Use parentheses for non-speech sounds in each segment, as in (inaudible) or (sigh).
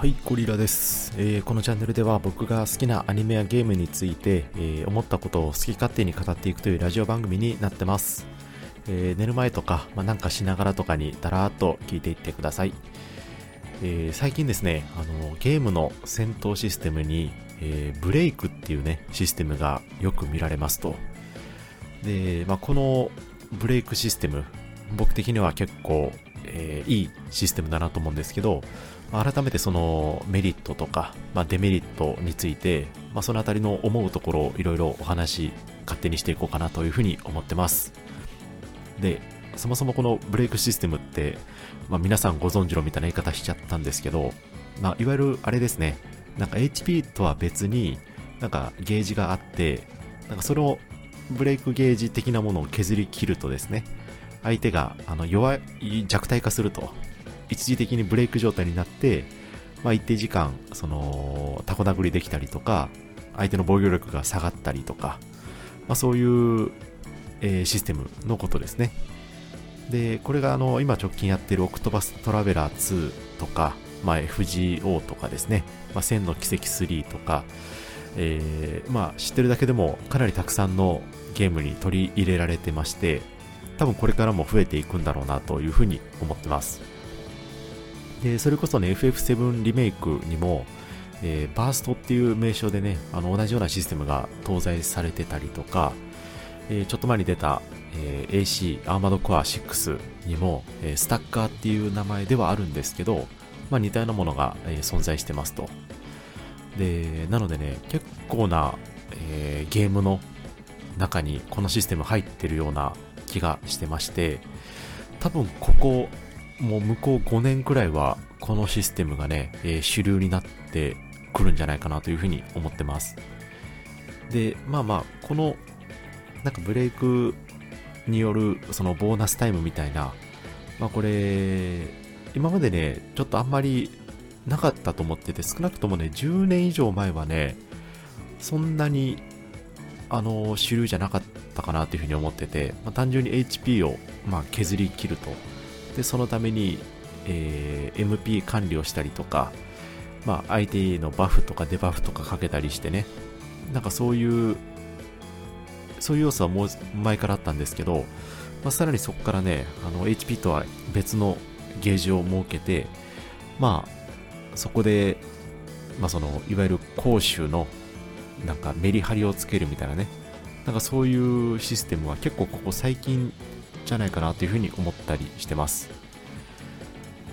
はい、ゴリラです、えーこのチャンネルでは僕が好きなアニメやゲームについて、えー思ったことを好き勝手に語っていくというラジオ番組になってます。えー寝る前とか、まあ、なんかしながらとかにだらーっと聞いていってください。え最近ですね、あのゲームの戦闘システムに、えブレイクっていうね、システムがよく見られますと。で、まあ、このブレイクシステム、僕的には結構、えーいいシステムだなと思うんですけど、改めてそのメリットとか、まあ、デメリットについて、まあ、そのあたりの思うところをいろいろお話勝手にしていこうかなというふうに思ってます。でそもそもこのブレイクシステムって、まあ、皆さんご存知のみたいな言い方しちゃったんですけど、まあ、いわゆるあれですね。なんか HP とは別になんかゲージがあってなんかそのブレイクゲージ的なものを削り切るとですね相手があの弱い弱体化すると一時的にブレイク状態になって、まあ、一定時間そのタコ殴りできたりとか相手の防御力が下がったりとか、まあ、そういう、えーシステムのことですね。でこれがあの今直近やってるオクトバストラベラー2とか、まあ、FGO とかですね、まあ、千の奇跡3とか、えーまあ、知ってるだけでもかなりたくさんのゲームに取り入れられてまして多分これからも増えていくんだろうなというふうに思ってます。でそれこそね FF7 リメイクにも、えーバーストっていう名称でねあの同じようなシステムが搭載されてたりとか、えーちょっと前に出た、えー AC アーマードコア6にも、えースタッカーっていう名前ではあるんですけど、まあ、似たようなものが、えー存在してますと。でなのでね結構な、えーゲームの中にこのシステム入ってるような気がしてまして多分ここもう向こう5年くらいはこのシステムがね、えー主流になってくるんじゃないかなというふうに思ってます。でまあまあこのなんかブレイクによるそのボーナスタイムみたいなまあこれ今までねちょっとあんまりなかったと思ってて少なくともね10年以上前はねそんなにあの主流じゃなかったかなというふうに思ってて、まあ、単純に HP を、まあ、削り切ると。でそのために、えー MP 管理をしたりとか、まあ、相手のバフとかデバフとかかけたりしてね。なんかそういうそういう要素はもう前からあったんですけど、まあ、さらにそこからねあの HP とは別のゲージを設けてまあそこで、まあ、そのいわゆる攻守のなんかメリハリをつけるみたいなね。なんかそういうシステムは結構ここ最近じゃないかなというふうに思ったりしてます。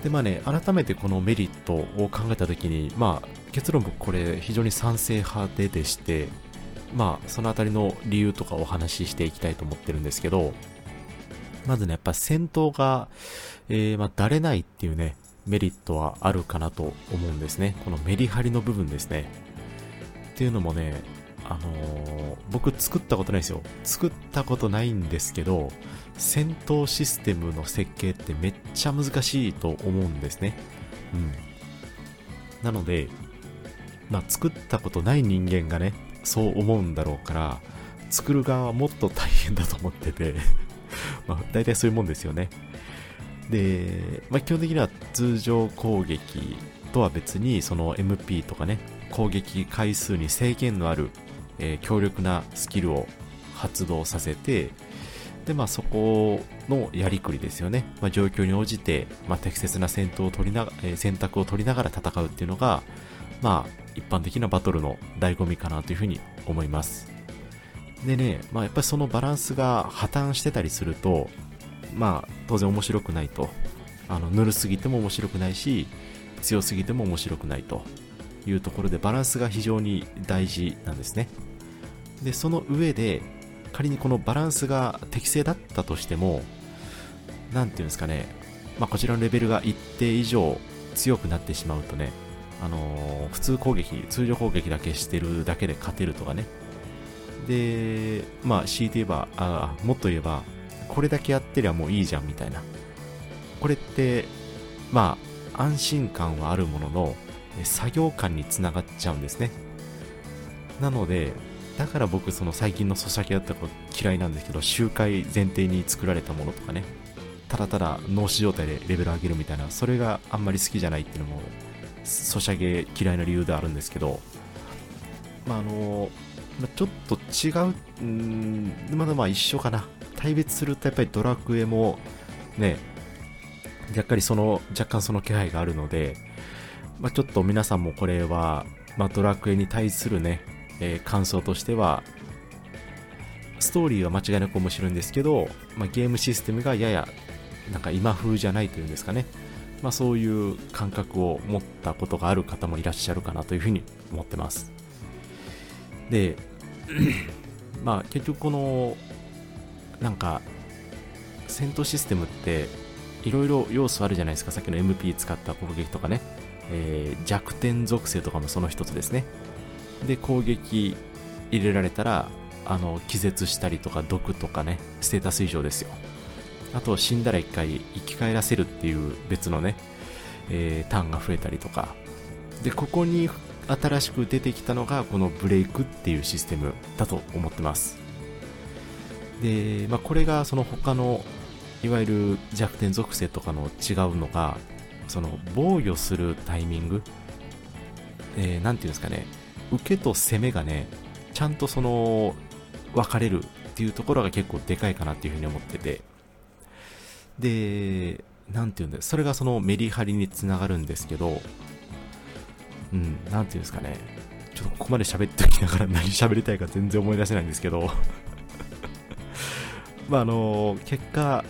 でまあね改めてこのメリットを考えた時にまあ結論僕これ非常に賛成派ででしてまあそのあたりの理由とかお話ししていきたいと思ってるんですけどまずねやっぱ戦闘が、えーまあ、だれないっていうねメリットはあるかなと思うんですね。このメリハリの部分ですね。っていうのもねあのー僕作ったことないですよ。作ったことないんですけど戦闘システムの設計ってめっちゃ難しいと思うんですね。うん。なのでまあ作ったことない人間がねそう思うんだろうから作る側はもっと大変だと思ってて (laughs) まあ大体そういうもんですよね。で、まあ、基本的には通常攻撃とは別にその MP とかね攻撃回数に制限のある、えー強力なスキルを発動させてでまあそこのやりくりですよね、まあ、状況に応じて、まあ、適切な戦闘を取りな、えー選択を取りながら戦うっていうのがまあ一般的なバトルの醍醐味かなというふうに思います。でね、まあ、やっぱりそのバランスが破綻してたりするとまあ当然面白くないと。あのぬるすぎても面白くないし強すぎても面白くないというところでバランスが非常に大事なんですね。でその上で仮にこのバランスが適正だったとしても何ていうんですかね、まあ、こちらのレベルが一定以上強くなってしまうとねあのー普通攻撃通常攻撃だけしてるだけで勝てるとかね。でまあ強いて言えばあもっと言えばこれだけやってりゃもういいじゃんみたいな。これってまあ安心感はあるものの作業感につながっちゃうんですね。なのでだから僕その最近のソシャゲだったこと嫌いなんですけど周回前提に作られたものとかねただただ脳死状態でレベル上げるみたいなそれがあんまり好きじゃないっていうのもソシャゲ嫌いな理由であるんですけど、まああの、ちょっと違う、うん、まだまあ一緒かな。対別するとやっぱりドラクエもね、やっぱりその若干その気配があるので、まあ、ちょっと皆さんもこれは、まあ、ドラクエに対するね、えー、感想としては、ストーリーは間違いなく面白いんですけど、まあ、ゲームシステムがややなんか今風じゃないというんですかね、まあ、そういう感覚を持ったことがある方もいらっしゃるかなというふうに思ってます。で、(clears throat) まあ結局このなんか戦闘システムっていろいろ要素あるじゃないですか。さっきの MP 使った攻撃とかね、えー、弱点属性とかもその一つですね。で攻撃入れられたらあの気絶したりとか毒とかねステータス異常ですよ。あと死んだら一回生き返らせるっていう別のね、えー、ターンが増えたりとか。でここに新しく出てきたのがこのブレイクっていうシステムだと思ってます。で、まあ、これがその他のいわゆる弱点属性とかの違うのがその防御するタイミング。えー、ていうんですかね。受けと攻めがねちゃんとその分かれるっていうところが結構でかいかなっていうふうに思ってて。で何ていうんだそれがそのメリハリにつながるんですけどうん何ていうんですかね。ちょっとここまで喋っておきながら何 (laughs) 喋りたいか全然思い出せないんですけど。(laughs) まああの結果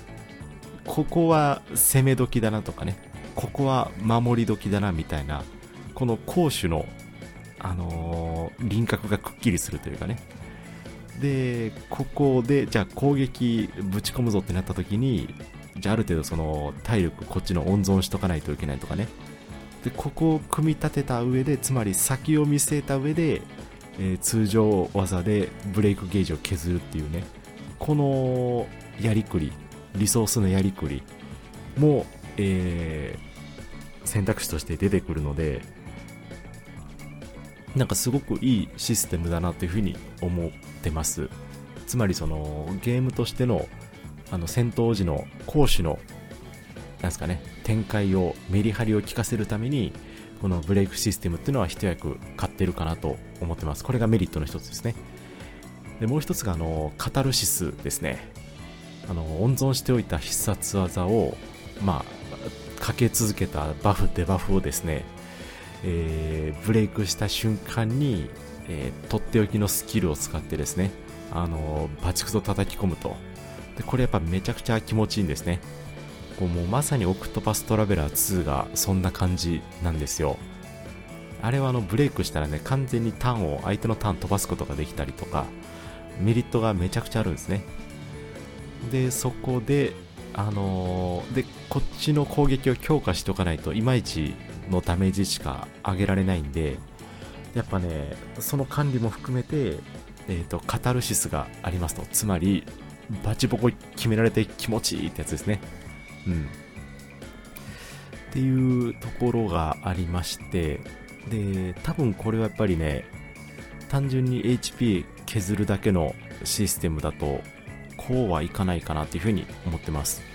ここは攻め時だなとかね。ここは守り時だなみたいなこの攻守のあのー、輪郭がくっきりするというかね。でここでじゃあ攻撃ぶち込むぞってなった時にじゃあある程度その体力こっちの温存しとかないといけないとかね。でここを組み立てた上でつまり先を見据えた上で、えー、通常技でブレイクゲージを削るっていうね。このやりくりリソースのやりくりも、えー、選択肢として出てくるのでなんかすごくいいシステムだなというふうに思ってます。つまりそのゲームとしてのあの戦闘時の攻守のなんすかね展開をメリハリを効かせるためにこのブレイクシステムっていうのは一役買ってるかなと思ってます。これがメリットの一つですね。でもう一つがあのカタルシスですね。あの温存しておいた必殺技をまあかけ続けたバフデバフをですね、えー、ブレイクした瞬間に、えー、とっておきのスキルを使ってですねあのバチクソ叩き込むと。でこれやっぱめちゃくちゃ気持ちいいんですね。こうもうまさにオクトパストラベラー2がそんな感じなんですよ。あれはあのブレイクしたらね完全にターンを相手のターン飛ばすことができたりとかメリットがめちゃくちゃあるんですね。でそこであのー、でこっちの攻撃を強化しておかないといまいちのダメージしか上げられないんでやっぱねその管理も含めて、えーと、カタルシスがありますと。つまりバチボコ決められて気持ちいいってやつですね。うん。っていうところがありましてで多分これはやっぱりね単純に HP 削るだけのシステムだとこうはいかないかなというふうに思ってます。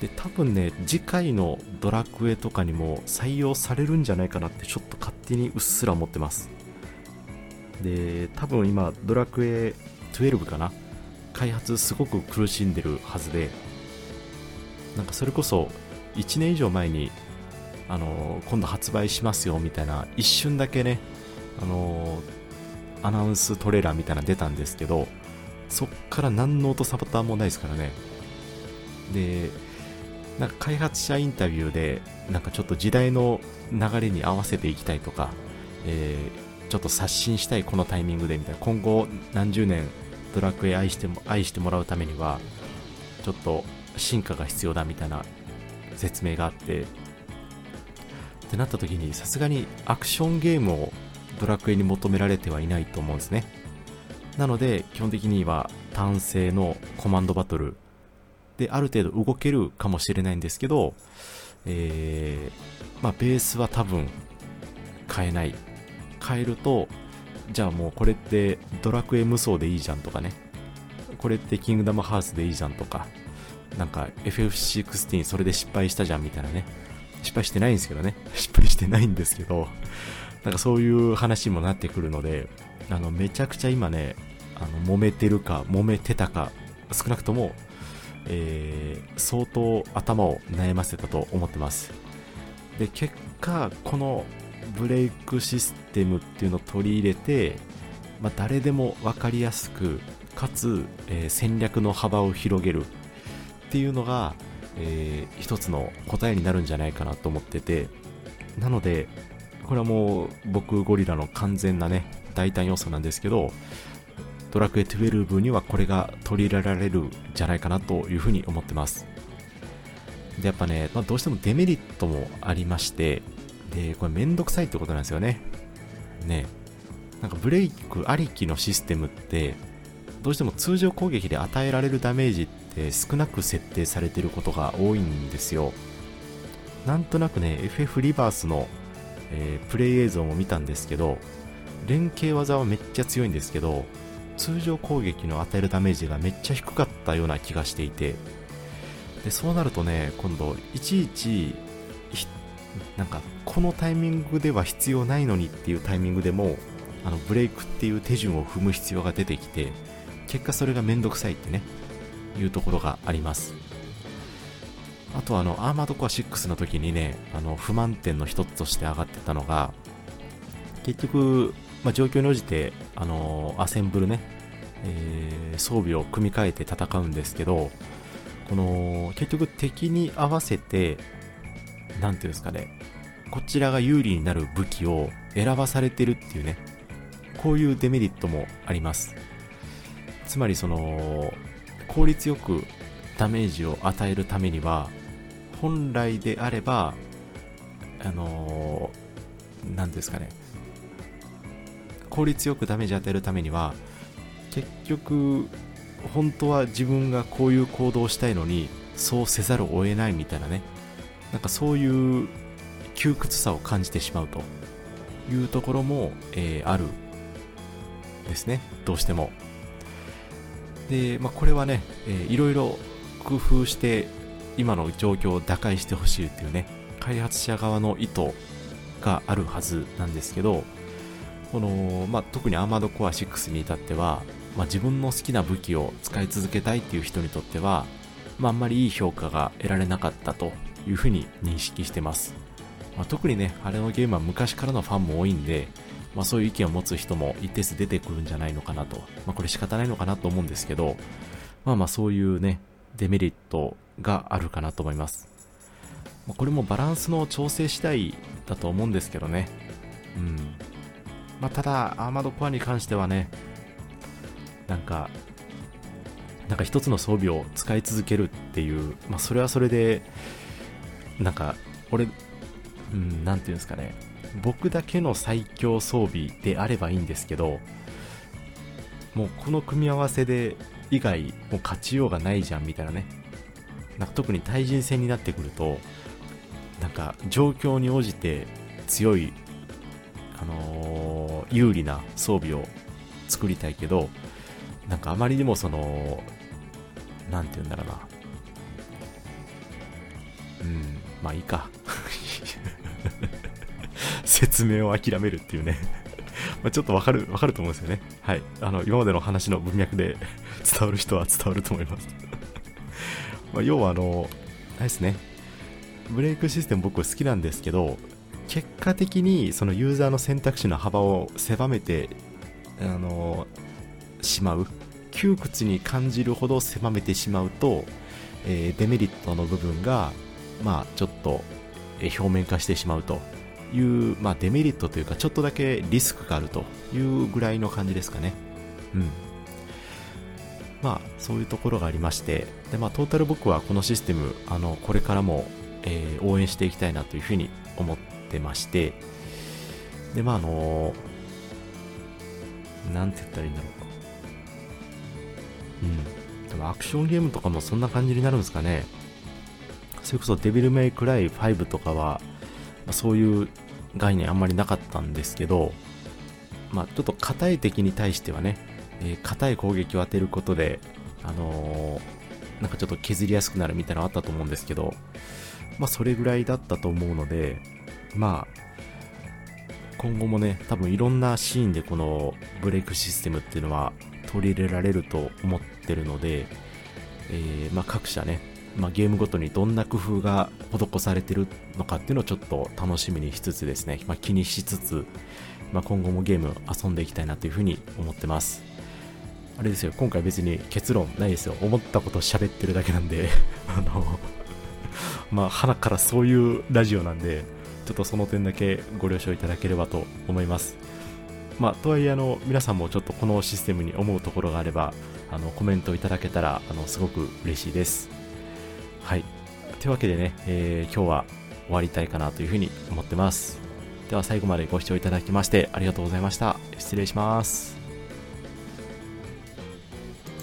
で多分ね次回のドラクエとかにも採用されるんじゃないかなってちょっと勝手にうっすら思ってますで多分今ドラクエ12かな？開発すごく苦しんでるはずでなんかそれこそ1年以上前にあの今度発売しますよみたいな一瞬だけねあのアナウンストレーラーみたいなの出たんですけどそっから何の音サボタンもないですからね。で、なんか開発者インタビューで、なんかちょっと時代の流れに合わせていきたいとか、えー、ちょっと刷新したいこのタイミングでみたいな、今後何十年ドラクエ愛しても愛してもらうためには、ちょっと進化が必要だみたいな説明があって、ってなった時にさすがにアクションゲームをドラクエに求められてはいないと思うんですね。なので、基本的には単性のコマンドバトルである程度動けるかもしれないんですけど、えー、まあ、ベースは多分変えない。変えると、じゃあもうこれってドラクエ無双でいいじゃんとかね。これってキングダムハーツでいいじゃんとか。なんか FF16 それで失敗したじゃんみたいなね。失敗してないんですけどね。(laughs) 失敗してないんですけど、なんかそういう話にもなってくるので、あの、めちゃくちゃ今ね、あの、揉めてるか、揉めてたか、少なくとも、えー、相当頭を悩ませたと思ってます。で、結果、このブレイクシステムっていうのを取り入れて、まあ、誰でも分かりやすく、かつ、えー、戦略の幅を広げるっていうのが、えー、一つの答えになるんじゃないかなと思ってて、なので、これはもう僕ゴリラの完全なね、大胆要素なんですけど、ドラクエ12にはこれが取り入れられるんじゃないかなというふうに思ってます。で、やっぱね、まあ、どうしてもデメリットもありまして、で、これめんどくさいってことなんですよね。ね。なんかブレイクありきのシステムって、どうしても通常攻撃で与えられるダメージって少なく設定されてることが多いんですよ。なんとなくね、FF リバースの、えー、プレイ映像も見たんですけど、連携技はめっちゃ強いんですけど、通常攻撃の与えるダメージがめっちゃ低かったような気がしていて、でそうなるとね、今度、いちいち、なんか、このタイミングでは必要ないのにっていうタイミングでも、あのブレイクっていう手順を踏む必要が出てきて、結果それがめんどくさいってね、いうところがあります。あとあの、アーマードコア6の時にね、あの、不満点の一つとして上がってたのが、結局、まあ、状況に応じて、あのアセンブルね、えー、装備を組み替えて戦うんですけど、この、結局敵に合わせて、なんていうんですかね、こちらが有利になる武器を選ばされてるっていうね、こういうデメリットもあります。つまりその、効率よくダメージを与えるためには、本来であれば、あのー、なんですかね、効率よくダメージ与えるためには、結局、本当は自分がこういう行動をしたいのに、そうせざるを得ないみたいなね、なんかそういう窮屈さを感じてしまうと。いうところも、えー、あるですね、どうしても。で、まあ、これはね、えー、いろいろ工夫して今の状況を打開してほしいっていうね、開発者側の意図があるはずなんですけど、この、まあ、特にアーマードコア6に至っては、まあ、自分の好きな武器を使い続けたいっていう人にとっては、まあ、あんまりいい評価が得られなかったというふうに認識してます。まあ、特にね、あれのゲームは昔からのファンも多いんで、まあ、そういう意見を持つ人も一定数出てくるんじゃないのかなと。まあ、これ仕方ないのかなと思うんですけど、まあまあそういうね、デメリットがあるかなと思います。これもバランスの調整次第だと思うんですけどね。うん。まあ、ただ、アーマードコアに関してはね、なんか、なんか一つの装備を使い続けるっていう、まあ、それはそれで、なんか、俺、うん、なんていうんですかね、僕だけの最強装備であればいいんですけど、もうこの組み合わせで以外もう勝ちようがないじゃんみたいなね。なんか特に対人戦になってくると、なんか状況に応じて強い、あのー、有利な装備を作りたいけど、なんかあまりにもその、なんて言うんだろうな。うん、まあいいか。(laughs) 説明を諦めるっていうね (laughs) まちょっとわかる、わかると思うんですよね。はい。あの、今までの話の文脈で (laughs) 伝わる人は伝わると思いますま要はあの、あれですね。ブレイクシステム僕好きなんですけど、結果的にそのユーザーの選択肢の幅を狭めて、あの、しまう。窮屈に感じるほど狭めてしまうと、えー、デメリットの部分が、まあ、ちょっと、表面化してしまうという、まあ、デメリットというか、ちょっとだけリスクがあるというぐらいの感じですかね。うん。まあ、そういうところがありまして、で、まあ、トータル僕はこのシステム、あの、これからも、えー、応援していきたいなというふうに思ってまして、で、まあ、あのなんて言ったらいいんだろう。うん。でもアクションゲームとかもそんな感じになるんですかね。それこそデビルメイクライ5とかは、ま、そういう概念あんまりなかったんですけど、まあ、ちょっと硬い敵に対してはね、えー、硬い攻撃を当てることで、あのー、なんかちょっと削りやすくなるみたいなのあったと思うんですけど、まあ、それぐらいだったと思うので、まあ、今後もね、多分いろんなシーンでこのブレイクシステムっていうのは取り入れられると思ってるので、えー、まあ、各社ね、まあ、ゲームごとにどんな工夫が施されてるのかっていうのをちょっと楽しみにしつつですね、まあ、気にしつつ、まあ、今後もゲーム遊んでいきたいなというふうに思ってます。あれですよ、今回別に結論ないですよ。思ったことを喋ってるだけなんで (laughs) あのまあ、鼻からそういうラジオなんで、ちょっとその点だけご了承いただければと思います。まあ、とはいえ、あの、皆さんもちょっとこのシステムに思うところがあれば、あの、コメントいただけたら、あの、すごく嬉しいです。はい。というわけでね、えー、今日は終わりたいかなというふうに思ってます。では最後までご視聴いただきましてありがとうございました。失礼します。